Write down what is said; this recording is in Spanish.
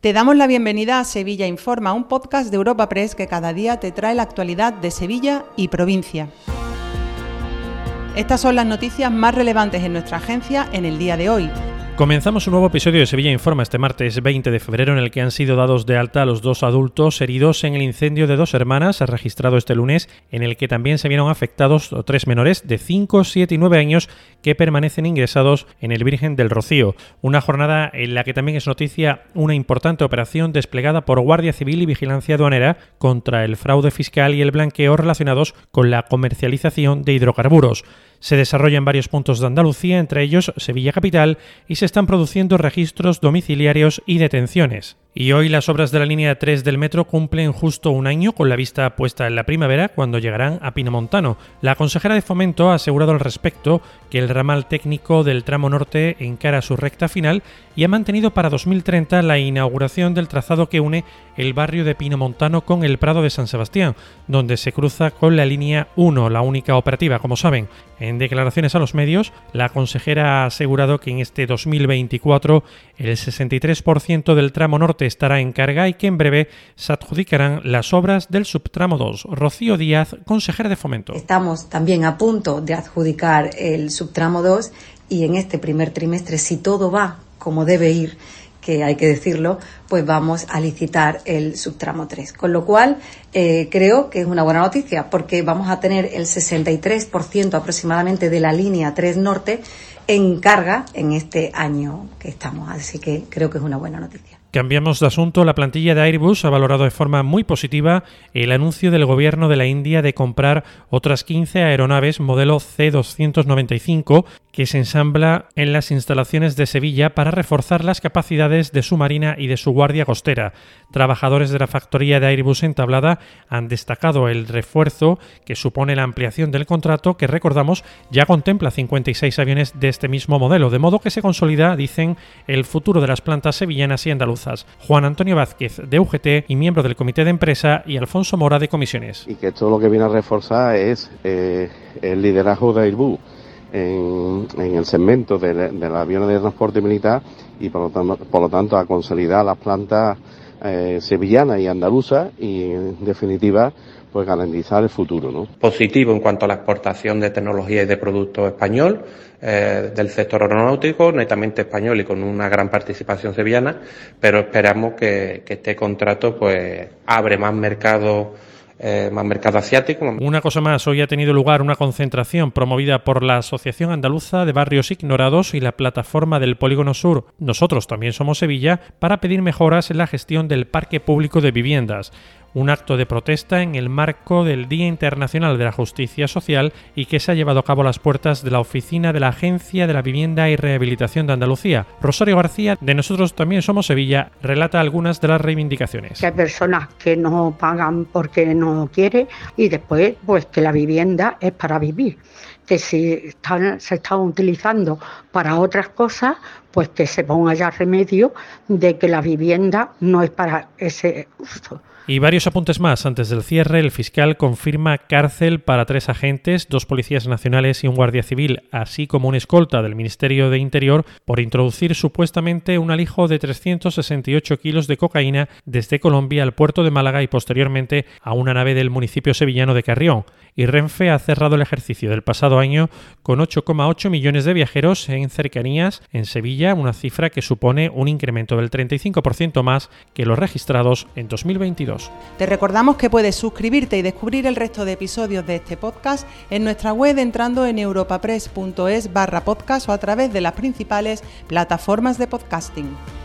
Te damos la bienvenida a Sevilla Informa, un podcast de Europa Press que cada día te trae la actualidad de Sevilla y provincia. Estas son las noticias más relevantes en nuestra agencia en el día de hoy. Comenzamos un nuevo episodio de Sevilla Informa este martes 20 de febrero en el que han sido dados de alta los dos adultos heridos en el incendio de dos hermanas registrado este lunes en el que también se vieron afectados tres menores de 5, 7 y 9 años que permanecen ingresados en el Virgen del Rocío. Una jornada en la que también es noticia una importante operación desplegada por Guardia Civil y Vigilancia Aduanera contra el fraude fiscal y el blanqueo relacionados con la comercialización de hidrocarburos se desarrolla en varios puntos de Andalucía, entre ellos Sevilla Capital, y se están produciendo registros domiciliarios y detenciones. Y hoy las obras de la línea 3 del metro cumplen justo un año con la vista puesta en la primavera cuando llegarán a Pinomontano. La consejera de Fomento ha asegurado al respecto que el ramal técnico del tramo norte encara su recta final y ha mantenido para 2030 la inauguración del trazado que une el barrio de Pinomontano con el Prado de San Sebastián, donde se cruza con la línea 1, la única operativa, como saben. En declaraciones a los medios, la consejera ha asegurado que en este 2024 el 63% del tramo norte estará en carga y que en breve se adjudicarán las obras del subtramo 2. Rocío Díaz, consejera de Fomento. Estamos también a punto de adjudicar el subtramo 2 y en este primer trimestre, si todo va como debe ir, que hay que decirlo, pues vamos a licitar el subtramo 3. Con lo cual, eh, creo que es una buena noticia porque vamos a tener el 63% aproximadamente de la línea 3 norte en carga en este año que estamos. Así que creo que es una buena noticia. Cambiamos de asunto. La plantilla de Airbus ha valorado de forma muy positiva el anuncio del gobierno de la India de comprar otras 15 aeronaves modelo C-295 que se ensambla en las instalaciones de Sevilla para reforzar las capacidades de su marina y de su guardia costera. Trabajadores de la factoría de Airbus entablada han destacado el refuerzo que supone la ampliación del contrato que recordamos ya contempla 56 aviones de este mismo modelo, de modo que se consolida, dicen, el futuro de las plantas sevillanas y Juan Antonio Vázquez de UGT y miembro del comité de empresa y Alfonso Mora de comisiones. Y que esto lo que viene a reforzar es eh, el liderazgo de Airbus en, el segmento de, los aviones de transporte militar y por lo tanto, por lo tanto a consolidar las plantas eh, sevillanas y andaluzas y en definitiva pues garantizar el futuro. ¿no? Positivo en cuanto a la exportación de tecnología y de productos español eh, del sector aeronáutico, netamente español y con una gran participación sevillana, pero esperamos que, que este contrato pues abre más mercado eh, mercado asiático. Una cosa más, hoy ha tenido lugar una concentración promovida por la Asociación Andaluza de Barrios Ignorados y la plataforma del Polígono Sur, nosotros también somos Sevilla, para pedir mejoras en la gestión del parque público de viviendas un acto de protesta en el marco del Día Internacional de la Justicia Social y que se ha llevado a cabo a las puertas de la oficina de la Agencia de la Vivienda y Rehabilitación de Andalucía. Rosario García, de Nosotros también somos Sevilla, relata algunas de las reivindicaciones. Que hay personas que no pagan porque no quiere y después pues que la vivienda es para vivir que si están, se están utilizando para otras cosas, pues que se ponga ya remedio de que la vivienda no es para ese uso. Y varios apuntes más. Antes del cierre, el fiscal confirma cárcel para tres agentes, dos policías nacionales y un guardia civil, así como un escolta del Ministerio de Interior, por introducir supuestamente un alijo de 368 kilos de cocaína desde Colombia al puerto de Málaga y posteriormente a una nave del municipio sevillano de Carrión. Y Renfe ha cerrado el ejercicio del pasado año con 8,8 millones de viajeros en cercanías en Sevilla, una cifra que supone un incremento del 35% más que los registrados en 2022. Te recordamos que puedes suscribirte y descubrir el resto de episodios de este podcast en nuestra web entrando en europapress.es barra podcast o a través de las principales plataformas de podcasting.